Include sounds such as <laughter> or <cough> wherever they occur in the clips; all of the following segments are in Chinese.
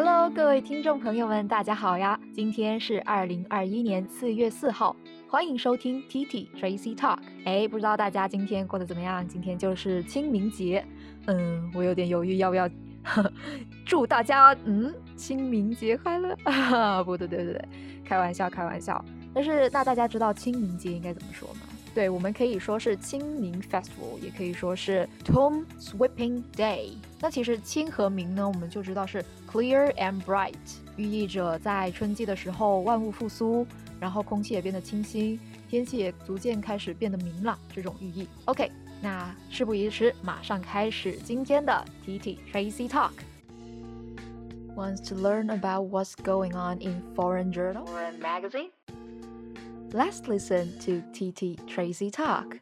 Hello，各位听众朋友们，大家好呀！今天是二零二一年四月四号，欢迎收听 T T Tracy Talk。哎，不知道大家今天过得怎么样？今天就是清明节，嗯，我有点犹豫要不要 <laughs> 祝大家嗯清明节快乐啊？<laughs> 不对，对对对，开玩笑，开玩笑。但是那大家知道清明节应该怎么说吗？对，我们可以说是清明 Festival，也可以说是 Tomb Sweeping Day。那其实清和明呢，我们就知道是 clear and bright，寓意着在春季的时候万物复苏，然后空气也变得清新，天气也逐渐开始变得明朗这种寓意。OK，那事不宜迟，马上开始今天的 TT Tracy Talk。Wants to learn about what's going on in foreign journal or magazine? Let's listen to TT Tracy Talk.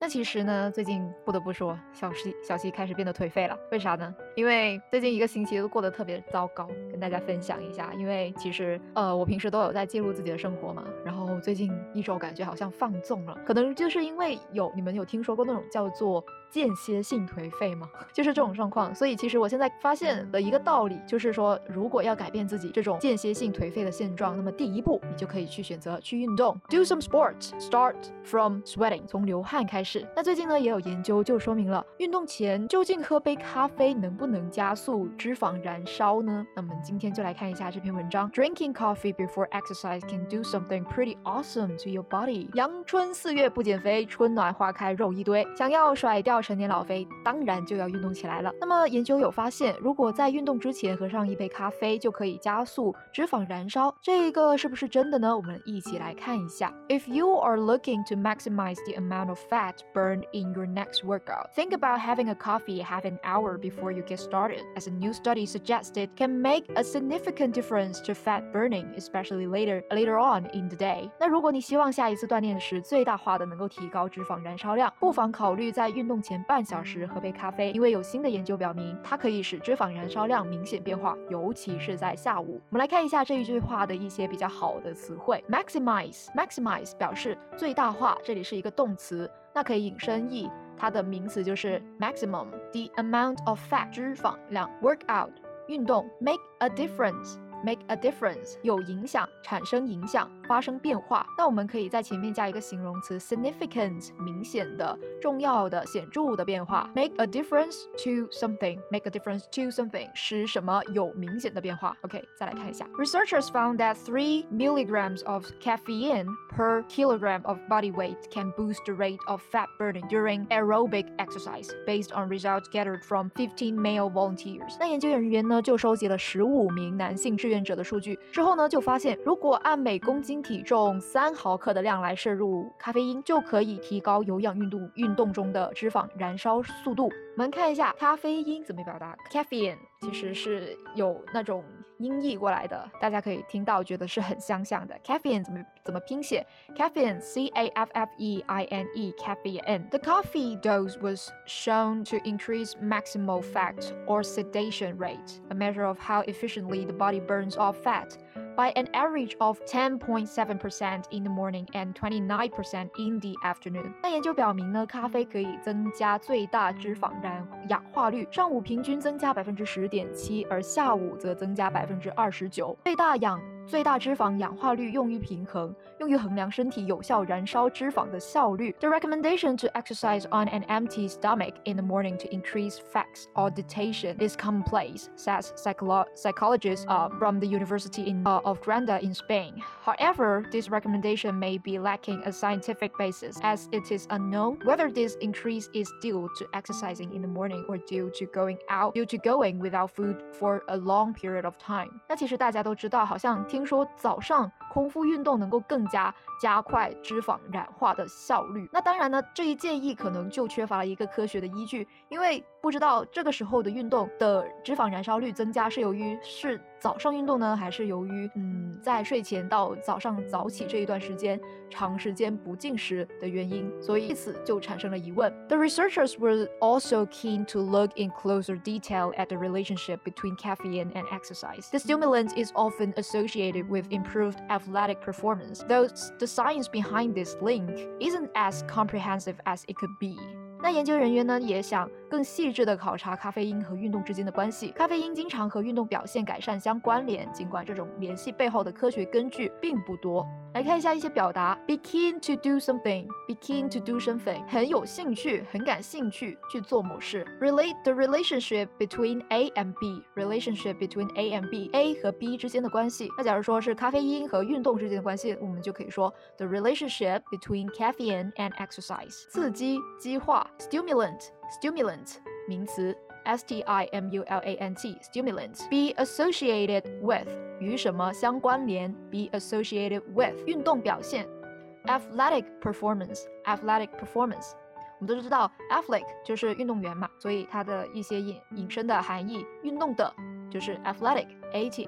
那其实呢，最近不得不说，小西小西开始变得颓废了。为啥呢？因为最近一个星期都过得特别糟糕，跟大家分享一下。因为其实呃，我平时都有在记录自己的生活嘛，然后最近一周感觉好像放纵了，可能就是因为有你们有听说过那种叫做。间歇性颓废吗？<laughs> 就是这种状况。所以其实我现在发现了一个道理，就是说，如果要改变自己这种间歇性颓废的现状，那么第一步，你就可以去选择去运动，do some sports。Start from sweating，从流汗开始。那最近呢，也有研究就说明了，运动前究竟喝杯咖啡能不能加速脂肪燃烧呢？那么今天就来看一下这篇文章，Drinking coffee before exercise can do something pretty awesome to your body。阳春四月不减肥，春暖花开肉一堆，想要甩掉。成年老肥当然就要运动起来了。那么研究有发现，如果在运动之前喝上一杯咖啡，就可以加速脂肪燃烧。这个是不是真的呢？我们一起来看一下。If you are looking to maximize the amount of fat burned in your next workout, think about having a coffee half an hour before you get started. As a new study suggested, can make a significant difference to fat burning, especially later later on in the day. 那如果你希望下一次锻炼时最大化的能够提高脂肪燃烧量，不妨考虑在运动。 前半小时喝杯咖啡，因为有新的研究表明，它可以使脂肪燃烧量明显变化，尤其是在下午。我们来看一下这一句话的一些比较好的词汇：maximize，maximize 表示最大化，这里是一个动词，那可以引申义，它的名词就是 maximum，the amount of fat 脂肪量；workout 运动；make a difference。make a difference 有影响，产生影响，发生变化。那我们可以在前面加一个形容词 significant，明显的、重要的、显着的变化。make a difference to something，make a difference to something 使什么有明显的变化。OK，再来看一下，researchers found that three milligrams of caffeine per kilogram of body weight can boost the rate of fat burning during aerobic exercise, based on results gathered from 15 male volunteers。那研究人员呢就收集了十五名男性。志愿 者的数据之后呢，就发现如果按每公斤体重三毫克的量来摄入咖啡因，就可以提高有氧运动运动中的脂肪燃烧速度。我们看一下咖啡因怎么表达，caffeine 其实是有那种音译过来的，大家可以听到觉得是很相像的。caffeine 怎么怎么拼写？caffeine c a f f e i n e caffeine。The coffee dose was shown to increase maximal fat or sedation rate, a measure of how efficiently the body burns off fat. By an average of 10.7% in the morning and 29% in the afternoon。那研究表明呢，咖啡可以增加最大脂肪燃氧化率，上午平均增加百分之十点七，而下午则增加百分之二十九。最大氧最大脂肪氧化率用于平衡，用于衡量身体有效燃烧脂肪的效率。The recommendation to exercise on an empty stomach in the morning to increase fat oxidation is commonplace, says psycholo psychologist uh, from the University in, uh, of Granada in Spain. However, this recommendation may be lacking a scientific basis, as it is unknown whether this increase is due to exercising in the morning or due to going out due to going without food for a long period of time. 那其实大家都知道，好像 听说早上空腹运动能够更加加快脂肪燃化的效率。那当然呢，这一建议可能就缺乏了一个科学的依据，因为不知道这个时候的运动的脂肪燃烧率增加是由于是早上运动呢，还是由于嗯在睡前到早上早起这一段时间长时间不进食的原因，所以此就产生了疑问。The researchers were also keen to look in closer detail at the relationship between caffeine and exercise. The stimulant is often associated with improved athletic performance, though the science behind this link isn't as comprehensive as it could be. 那研究人员呢也想更细致地考察咖啡因和运动之间的关系。咖啡因经常和运动表现改善相关联，尽管这种联系背后的科学根据并不多。来看一下一些表达：be keen to do something，be keen to do something，很有兴趣，很感兴趣去做某事。relate the relationship between A and B，relationship between A and B，A 和 B 之间的关系。那假如说是咖啡因和运动之间的关系，我们就可以说 the relationship between caffeine and exercise，刺激、激化。stimulant，stimulant 名词，s t i m u l a n t，stimulant，be associated with 与什么相关联？be associated with 运动表现，athletic performance，athletic performance，我们都知道 athletic 就是运动员嘛，所以它的一些引引申的含义，运动的就是 athletic，a t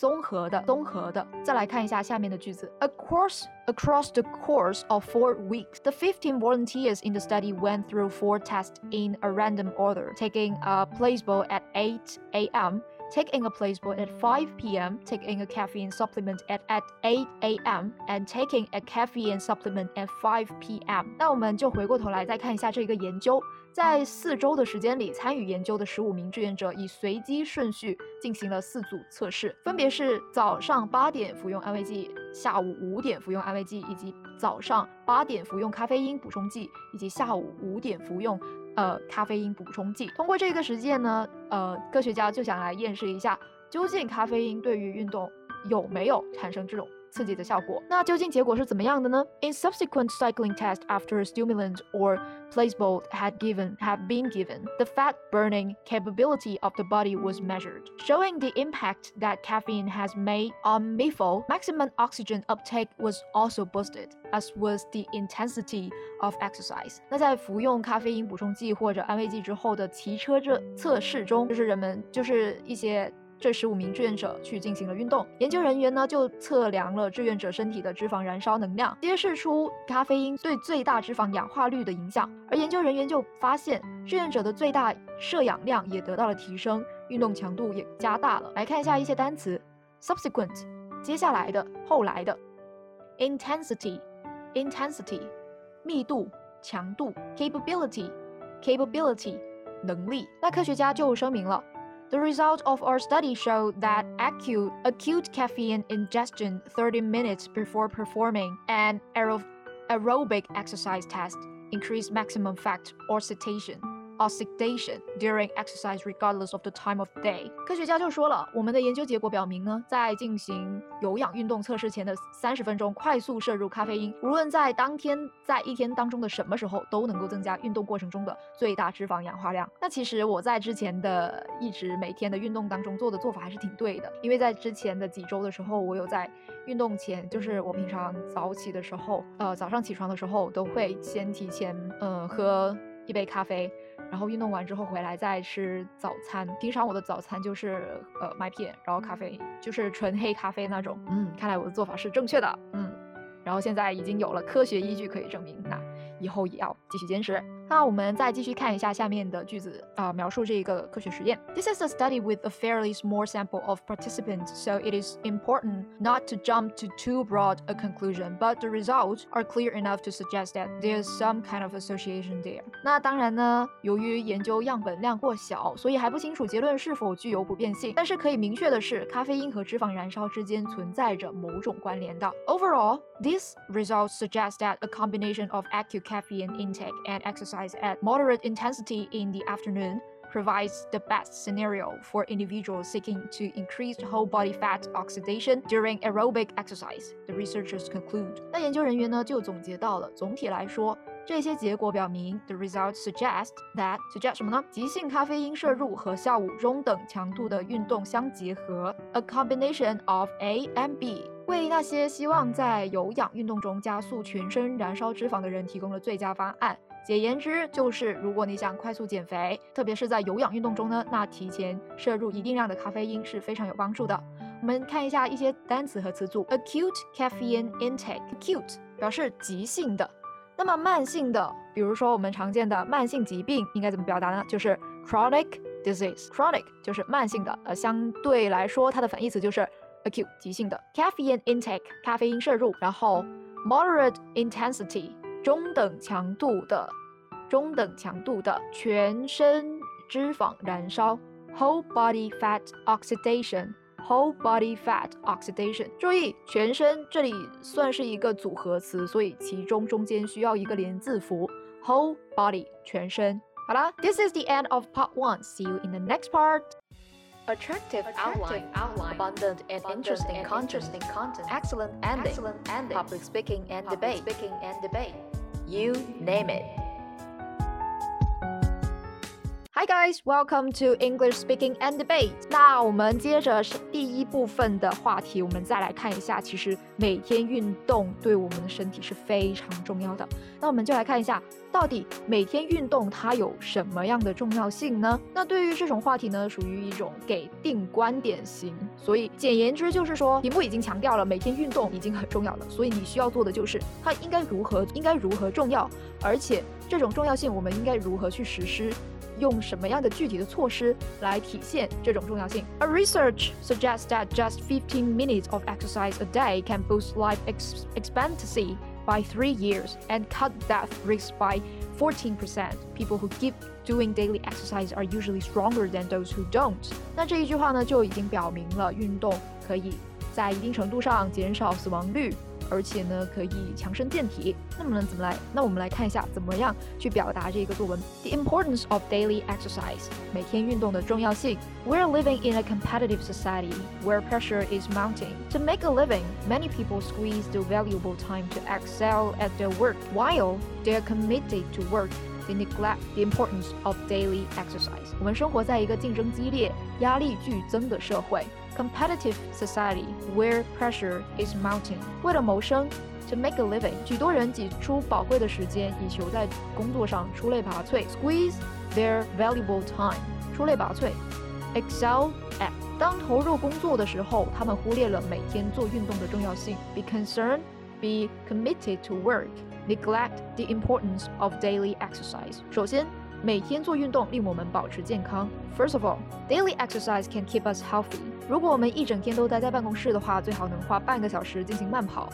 h l e t i c，athletic，comprehensive，comprehensive。综合的，综合的。再来看一下下面的句子：Across across the course of four weeks, the 15 volunteers in the study went through four tests in a random order, taking a placebo at 8 a.m. Taking a placebo at 5 p.m., taking a caffeine supplement at, at 8 a.m., and taking a caffeine supplement at 5 p.m. 那我们就回过头来再看一下这个研究。在四周的时间里，参与研究的十五名志愿者以随机顺序进行了四组测试，分别是早上八点服用安慰剂，下午五点服用安慰剂，以及早上八点服用咖啡因补充剂，以及下午五点服用呃咖啡因补充剂。通过这个实践呢，呃，科学家就想来验证一下，究竟咖啡因对于运动有没有产生这种。刺激的效果。那究竟结果是怎么样的呢？In subsequent cycling tests after stimulant or placebo had given had been given, the fat burning capability of the body was measured, showing the impact that caffeine has made on MIFO. Maximum oxygen uptake was also boosted, as was the intensity of exercise. 那在服用咖啡因补充剂或者安慰剂之后的骑车这测试中，就是人们就是一些 这十五名志愿者去进行了运动，研究人员呢就测量了志愿者身体的脂肪燃烧能量，揭示出咖啡因对最大脂肪氧化率的影响。而研究人员就发现，志愿者的最大摄氧量也得到了提升，运动强度也加大了。来看一下一些单词：subsequent，接下来的、后来的；intensity，intensity，密度、强度；capability，capability，能力。那科学家就声明了。The results of our study show that acute, acute caffeine ingestion 30 minutes before performing an aerobic exercise test increased maximum fat 酸 itation during exercise regardless of the time of day。科学家就说了，我们的研究结果表明呢，在进行有氧运动测试前的三十分钟快速摄入咖啡因，无论在当天在一天当中的什么时候，都能够增加运动过程中的最大脂肪氧化量。那其实我在之前的一直每天的运动当中做的做法还是挺对的，因为在之前的几周的时候，我有在运动前，就是我平常早起的时候，呃，早上起床的时候都会先提前，呃，喝一杯咖啡。然后运动完之后回来再吃早餐。平常我的早餐就是呃麦片，然后咖啡就是纯黑咖啡那种。嗯，看来我的做法是正确的。嗯，然后现在已经有了科学依据可以证明，那以后也要继续坚持。那我们再继续看一下下面的句子啊，描述这一个科学实验。This is a study with a fairly small sample of participants, so it is important not to jump to too broad a conclusion, but the results are clear enough to suggest that there's some kind of association there. 那当然呢，由于研究样本量过小，所以还不清楚结论是否具有普遍性。但是可以明确的是，咖啡因和脂肪燃烧之间存在着某种关联的。Overall, these results suggest that a combination of acute caffeine intake and exercise exercise at moderate intensity in the afternoon provides the best scenario for individuals seeking to increase whole body fat oxidation during aerobic exercise. The researchers conclude. 那研究人员呢就总结到了，总体来说，这些结果表明，the results suggest that suggest 什么呢？急性咖啡因摄入和下午中等强度的运动相结合，a combination of A and B，为那些希望在有氧运动中加速全身燃烧脂肪的人提供了最佳方案。 简言之，就是如果你想快速减肥，特别是在有氧运动中呢，那提前摄入一定量的咖啡因是非常有帮助的。我们看一下一些单词和词组：acute caffeine intake，acute 表示急性的，那么慢性的，比如说我们常见的慢性疾病应该怎么表达呢？就是 chronic disease，chronic 就是慢性的，呃，相对来说它的反义词就是 acute 急性的。caffeine intake 咖啡因摄入，然后 moderate intensity 中等强度的，中等强度的全身脂肪燃烧，whole body fat oxidation。Whole body fat oxidation。注意，全身这里算是一个组合词，所以其中中间需要一个连字符。Whole body 全身。好啦，This is the end of part one. See you in the next part. Attractive, outline, outline, abundant and interesting and content, interesting content, excellent ending, excellent ending, public speaking and public debate. speaking and debate. You name it. Hi guys, welcome to English Speaking and Debate. 那我们接着是第一部分的话题，我们再来看一下，其实每天运动对我们的身体是非常重要的。那我们就来看一下，到底每天运动它有什么样的重要性呢？那对于这种话题呢，属于一种给定观点型，所以简言之就是说，题目已经强调了每天运动已经很重要了，所以你需要做的就是它应该如何应该如何重要，而且这种重要性我们应该如何去实施。用什么样的具体的措施来体现这种重要性？A research suggests that just 15 minutes of exercise a day can boost life ex expectancy by three years and cut death risk by 14%. People who keep doing daily exercise are usually stronger than those who don't. 那这一句话呢，就已经表明了运动可以在一定程度上减少死亡率。 而且呢，可以强身健体。那么呢，怎么来？那我们来看一下怎么样去表达这个作文。The importance of daily exercise，每天运动的重要性。We're living in a competitive society where pressure is mounting. To make a living, many people squeeze the valuable time to excel at their work. While they are committed to work, they neglect the importance of daily exercise. 我们生活在一个竞争激烈、压力剧增的社会。 competitive society where pressure is mounting。为了谋生，to make a living，许多人挤出宝贵的时间，以求在工作上出类拔萃，squeeze their valuable time，出类拔萃，excel at。当投入工作的时候，他们忽略了每天做运动的重要性。Be concerned, be committed to work, neglect the importance of daily exercise。首先。 每天做运动令我们保持健康。First of all, daily exercise can keep us healthy. 如果我们一整天都待在办公室的话，最好能花半个小时进行慢跑。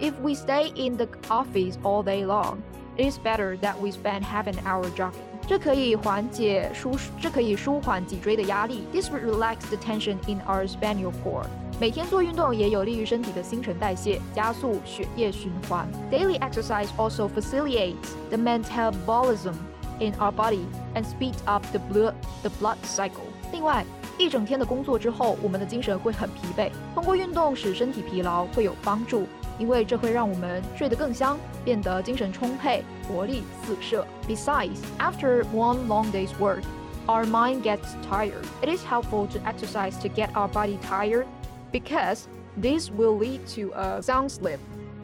If we stay in the office all day long, it is better that we spend half an hour jogging. 这可以缓解舒，这可以舒缓脊椎的压力。This would relax the tension in our spinal cord. 每天做运动也有利于身体的新陈代谢，加速血液循环。Daily exercise also facilitates the metabolism in our body and speeds up the blood the blood cycle。另外，一整天的工作之后，我们的精神会很疲惫。通过运动使身体疲劳会有帮助，因为这会让我们睡得更香，变得精神充沛，活力四射。Besides, after one long day's work, our mind gets tired. It is helpful to exercise to get our body tired because this will lead to a sound sleep,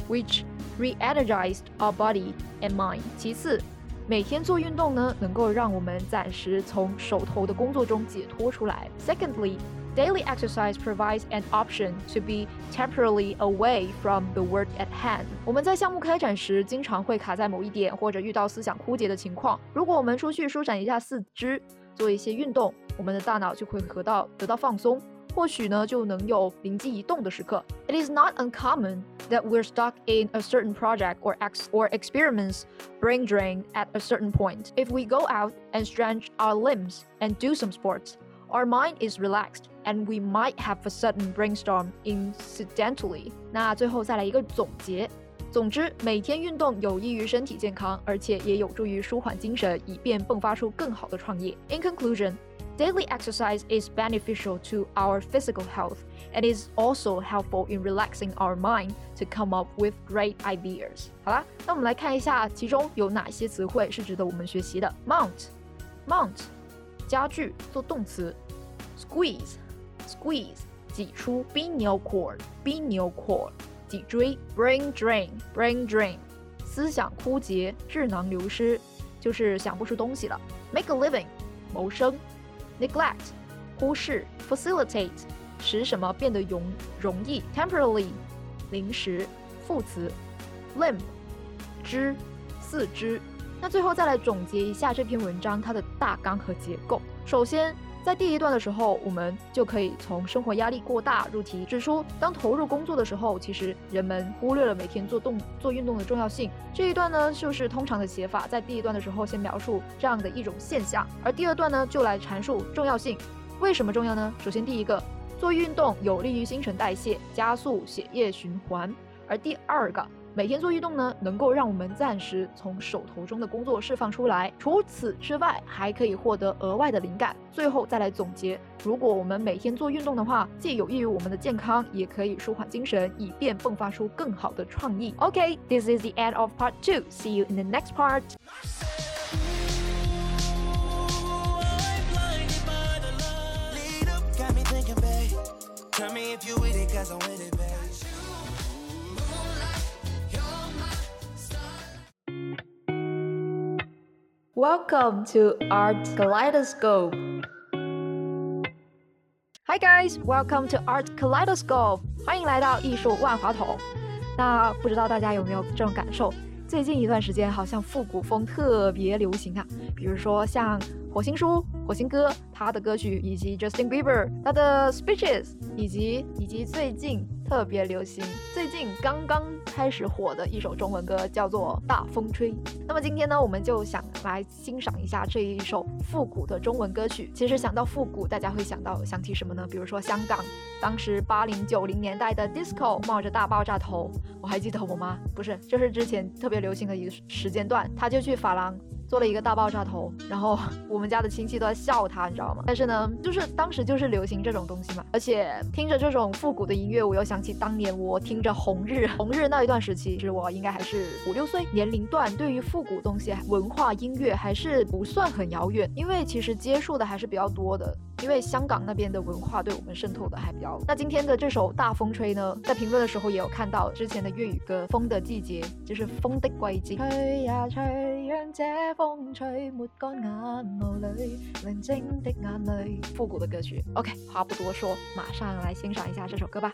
which re-energized our body and mind. 其次。 每天做运动呢，能够让我们暂时从手头的工作中解脱出来。Secondly, daily exercise provides an option to be temporarily away from the work at hand。我们在项目开展时，经常会卡在某一点，或者遇到思想枯竭的情况。如果我们出去舒展一下四肢，做一些运动，我们的大脑就会得到得到放松。或许呢就能有灵机一动的时刻。It is not uncommon that we're stuck in a certain project or ex or experiments brain drain at a certain point. If we go out and stretch our limbs and do some sports, our mind is relaxed and we might have a sudden brainstorm incidentally. 那最后再来一个总结。总之，每天运动有益于身体健康，而且也有助于舒缓精神，以便迸发出更好的创业。In conclusion, Daily exercise is beneficial to our physical health and is also helpful in relaxing our mind to come up with great ideas. 好啦，那我们来看一下其中有哪些词汇是值得我们学习的。Mount，mount，加剧做动词。Squeeze，squeeze，挤出。Spinal cord，spinal cord，脊椎。Brain drain，brain drain，思想枯竭，智囊流失，就是想不出东西了。Make a living，谋生。 Neglect 忽视，facilitate 使什么变得容容易，temporarily 临时副词，limb 肢四肢。那最后再来总结一下这篇文章它的大纲和结构。首先，在第一段的时候，我们就可以从生活压力过大入题，指出当投入工作的时候，其实人们忽略了每天做动做运动的重要性。这一段呢，就是通常的写法，在第一段的时候先描述这样的一种现象，而第二段呢，就来阐述重要性。为什么重要呢？首先，第一个，做运动有利于新陈代谢，加速血液循环；而第二个。每天做运动呢，能够让我们暂时从手头中的工作释放出来。除此之外，还可以获得额外的灵感。最后再来总结：如果我们每天做运动的话，既有益于我们的健康，也可以舒缓精神，以便迸发出更好的创意。OK，this is the end of part two. See you in the next part. Welcome to Art Kaleidoscope. Hi guys, welcome to Art Kaleidoscope. 欢迎来到艺术万花筒。那不知道大家有没有这种感受？最近一段时间好像复古风特别流行啊，比如说像火星叔、火星哥他的歌曲，以及 Justin Bieber 他的 Speeches，以及以及最近。特别流行，最近刚刚开始火的一首中文歌叫做《大风吹》。那么今天呢，我们就想来欣赏一下这一首复古的中文歌曲。其实想到复古，大家会想到想起什么呢？比如说香港，当时八零九零年代的 disco 冒着大爆炸头，我还记得我妈不是，就是之前特别流行的一个时间段，她就去发廊。做了一个大爆炸头，然后 <laughs> 我们家的亲戚都在笑他，你知道吗？但是呢，就是当时就是流行这种东西嘛，而且听着这种复古的音乐，我又想起当年我听着红日，红日那一段时期，其实我应该还是五六岁年龄段，对于复古东西、文化音乐还是不算很遥远，因为其实接触的还是比较多的。因为香港那边的文化对我们渗透的还比较。那今天的这首《大风吹》呢，在评论的时候也有看到之前的粤语歌《风的季节》，就是风的季节。吹呀吹，让这风吹抹干眼眸里宁静的眼泪。复古的歌曲。OK，话不多说，马上来欣赏一下这首歌吧。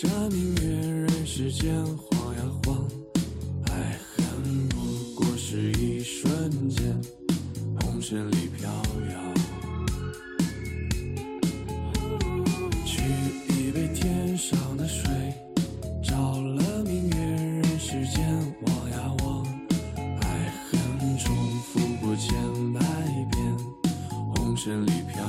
照明月，人世间晃呀晃。爱恨不过是一瞬间，红尘里飘摇。取一杯天上的水，照了明月，人世间望呀望。爱恨重复过千百遍，红尘里飘摇。